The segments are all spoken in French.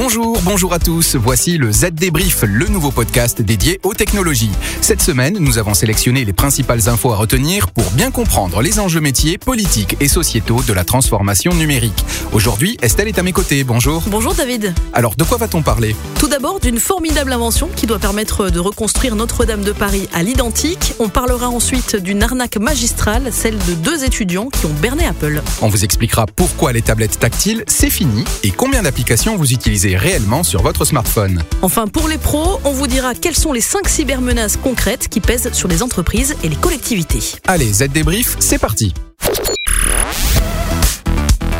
Bonjour, bonjour à tous. Voici le Z Débrief, le nouveau podcast dédié aux technologies. Cette semaine, nous avons sélectionné les principales infos à retenir pour bien comprendre les enjeux métiers, politiques et sociétaux de la transformation numérique. Aujourd'hui, Estelle est à mes côtés. Bonjour. Bonjour David. Alors, de quoi va-t-on parler? Tout d'abord d'une formidable invention qui doit permettre de reconstruire Notre-Dame de Paris à l'identique. On parlera ensuite d'une arnaque magistrale, celle de deux étudiants qui ont berné Apple. On vous expliquera pourquoi les tablettes tactiles, c'est fini et combien d'applications vous utilisez réellement sur votre smartphone. Enfin, pour les pros, on vous dira quelles sont les 5 cybermenaces concrètes qui pèsent sur les entreprises et les collectivités. Allez, Z Débrief, c'est parti.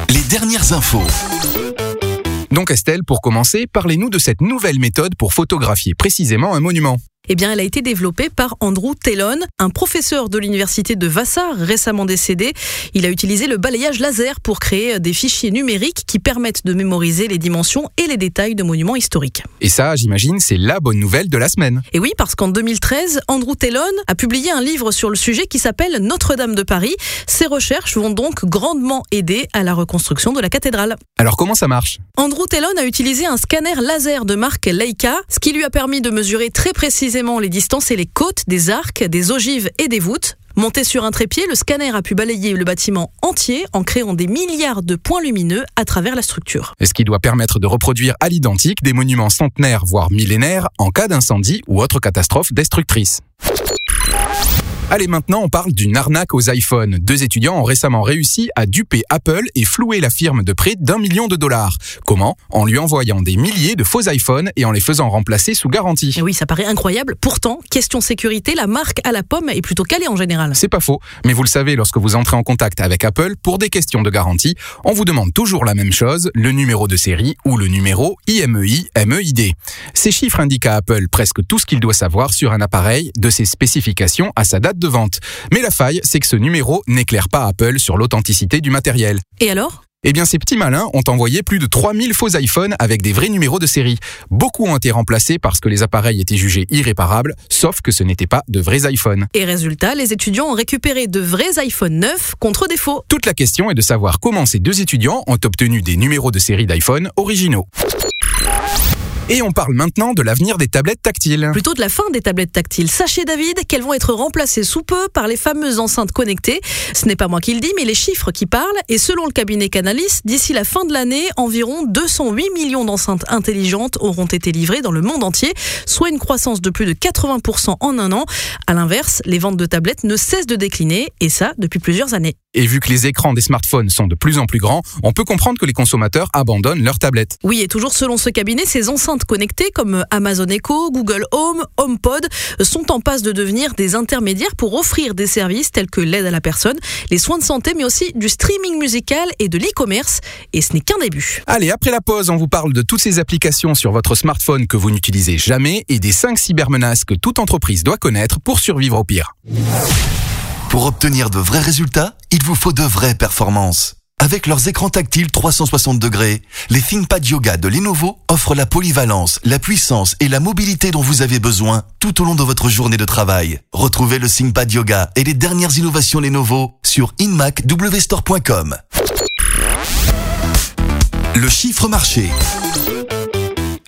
Les dernières infos. Donc Estelle, pour commencer, parlez-nous de cette nouvelle méthode pour photographier précisément un monument eh bien, elle a été développée par Andrew Tellon, un professeur de l'université de Vassar récemment décédé. Il a utilisé le balayage laser pour créer des fichiers numériques qui permettent de mémoriser les dimensions et les détails de monuments historiques. Et ça, j'imagine, c'est la bonne nouvelle de la semaine. Et oui, parce qu'en 2013, Andrew Tellon a publié un livre sur le sujet qui s'appelle Notre-Dame de Paris. Ses recherches vont donc grandement aider à la reconstruction de la cathédrale. Alors comment ça marche? Andrew Tellon a utilisé un scanner laser de marque Leica, ce qui lui a permis de mesurer très précisément les distances et les côtes des arcs, des ogives et des voûtes. Monté sur un trépied, le scanner a pu balayer le bâtiment entier en créant des milliards de points lumineux à travers la structure. Ce qui doit permettre de reproduire à l'identique des monuments centenaires voire millénaires en cas d'incendie ou autre catastrophe destructrice. Allez, maintenant, on parle d'une arnaque aux iPhones. Deux étudiants ont récemment réussi à duper Apple et flouer la firme de près d'un million de dollars. Comment? En lui envoyant des milliers de faux iPhones et en les faisant remplacer sous garantie. oui, ça paraît incroyable. Pourtant, question sécurité, la marque à la pomme est plutôt calée en général. C'est pas faux. Mais vous le savez, lorsque vous entrez en contact avec Apple pour des questions de garantie, on vous demande toujours la même chose, le numéro de série ou le numéro IMEI MEID. Ces chiffres indiquent à Apple presque tout ce qu'il doit savoir sur un appareil, de ses spécifications à sa date de vente. Mais la faille, c'est que ce numéro n'éclaire pas Apple sur l'authenticité du matériel. Et alors? Eh bien, ces petits malins ont envoyé plus de 3000 faux iPhones avec des vrais numéros de série. Beaucoup ont été remplacés parce que les appareils étaient jugés irréparables, sauf que ce n'étaient pas de vrais iPhones. Et résultat, les étudiants ont récupéré de vrais iPhones neufs contre des faux. Toute la question est de savoir comment ces deux étudiants ont obtenu des numéros de série d'iPhone originaux. Et on parle maintenant de l'avenir des tablettes tactiles. Plutôt de la fin des tablettes tactiles. Sachez David qu'elles vont être remplacées sous peu par les fameuses enceintes connectées. Ce n'est pas moi qui le dis, mais les chiffres qui parlent. Et selon le cabinet Canalis, d'ici la fin de l'année, environ 208 millions d'enceintes intelligentes auront été livrées dans le monde entier, soit une croissance de plus de 80% en un an. À l'inverse, les ventes de tablettes ne cessent de décliner, et ça depuis plusieurs années. Et vu que les écrans des smartphones sont de plus en plus grands, on peut comprendre que les consommateurs abandonnent leurs tablettes. Oui, et toujours selon ce cabinet, ces enceintes connectées comme Amazon Echo, Google Home, HomePod sont en passe de devenir des intermédiaires pour offrir des services tels que l'aide à la personne, les soins de santé, mais aussi du streaming musical et de l'e-commerce. Et ce n'est qu'un début. Allez, après la pause, on vous parle de toutes ces applications sur votre smartphone que vous n'utilisez jamais et des 5 cybermenaces que toute entreprise doit connaître pour survivre au pire. Pour obtenir de vrais résultats, il vous faut de vraies performances. Avec leurs écrans tactiles 360 degrés, les ThinkPad Yoga de Lenovo offrent la polyvalence, la puissance et la mobilité dont vous avez besoin tout au long de votre journée de travail. Retrouvez le ThinkPad Yoga et les dernières innovations Lenovo sur inmacwstore.com. Le chiffre marché.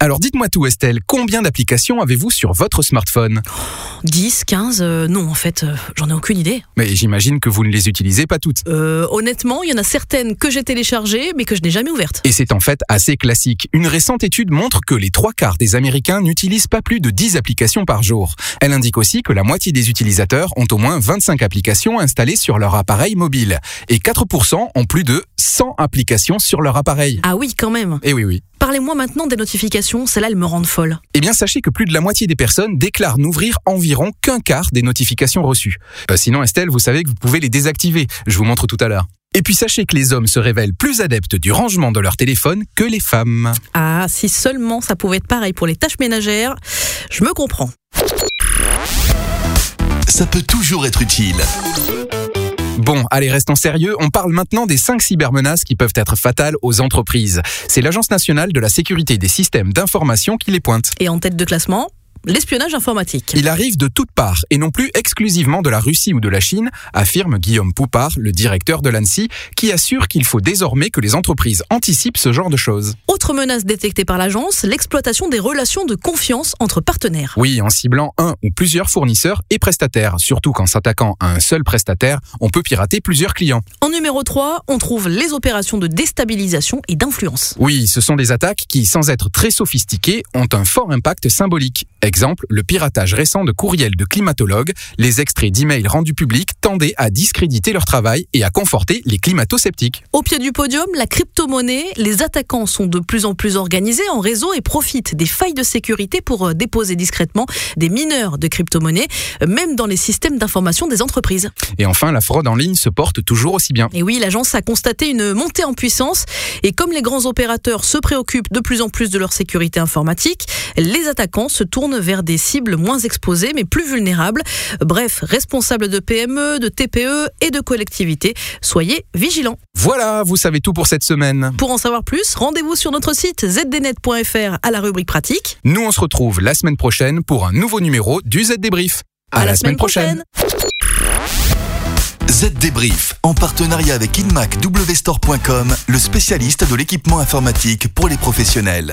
Alors dites-moi tout Estelle, combien d'applications avez-vous sur votre smartphone 10, 15 euh, Non, en fait, euh, j'en ai aucune idée. Mais j'imagine que vous ne les utilisez pas toutes. Euh, honnêtement, il y en a certaines que j'ai téléchargées, mais que je n'ai jamais ouvertes. Et c'est en fait assez classique. Une récente étude montre que les trois quarts des Américains n'utilisent pas plus de 10 applications par jour. Elle indique aussi que la moitié des utilisateurs ont au moins 25 applications installées sur leur appareil mobile. Et 4% ont plus de 100 applications sur leur appareil. Ah oui, quand même. Eh oui, oui. Parlez-moi maintenant des notifications, celles-là elles me rendent folle. Eh bien sachez que plus de la moitié des personnes déclarent n'ouvrir environ qu'un quart des notifications reçues. Euh, sinon Estelle, vous savez que vous pouvez les désactiver, je vous montre tout à l'heure. Et puis sachez que les hommes se révèlent plus adeptes du rangement de leur téléphone que les femmes. Ah, si seulement ça pouvait être pareil pour les tâches ménagères, je me comprends. Ça peut toujours être utile. Bon, allez, restons sérieux. On parle maintenant des 5 cybermenaces qui peuvent être fatales aux entreprises. C'est l'Agence nationale de la sécurité des systèmes d'information qui les pointe. Et en tête de classement l'espionnage informatique. Il arrive de toutes parts et non plus exclusivement de la Russie ou de la Chine, affirme Guillaume Poupard, le directeur de l'ANSI, qui assure qu'il faut désormais que les entreprises anticipent ce genre de choses. Autre menace détectée par l'agence, l'exploitation des relations de confiance entre partenaires. Oui, en ciblant un ou plusieurs fournisseurs et prestataires, surtout qu'en s'attaquant à un seul prestataire, on peut pirater plusieurs clients. En numéro 3, on trouve les opérations de déstabilisation et d'influence. Oui, ce sont des attaques qui, sans être très sophistiquées, ont un fort impact symbolique. Exemple, le piratage récent de courriels de climatologues, les extraits d'emails rendus publics tendaient à discréditer leur travail et à conforter les climato-sceptiques. Au pied du podium, la crypto-monnaie. Les attaquants sont de plus en plus organisés en réseau et profitent des failles de sécurité pour euh, déposer discrètement des mineurs de crypto-monnaie, euh, même dans les systèmes d'information des entreprises. Et enfin, la fraude en ligne se porte toujours aussi bien. Et oui, l'agence a constaté une montée en puissance et comme les grands opérateurs se préoccupent de plus en plus de leur sécurité informatique, les attaquants se tournent vers des cibles moins exposées mais plus vulnérables. Bref, responsables de PME, de TPE et de collectivités, soyez vigilants. Voilà, vous savez tout pour cette semaine. Pour en savoir plus, rendez-vous sur notre site zdnet.fr à la rubrique pratique. Nous, on se retrouve la semaine prochaine pour un nouveau numéro du Z Débrief. À, la, semaine prochaine. Z Débrief, en partenariat avec InmacWstore.com, le spécialiste de l'équipement informatique pour les professionnels.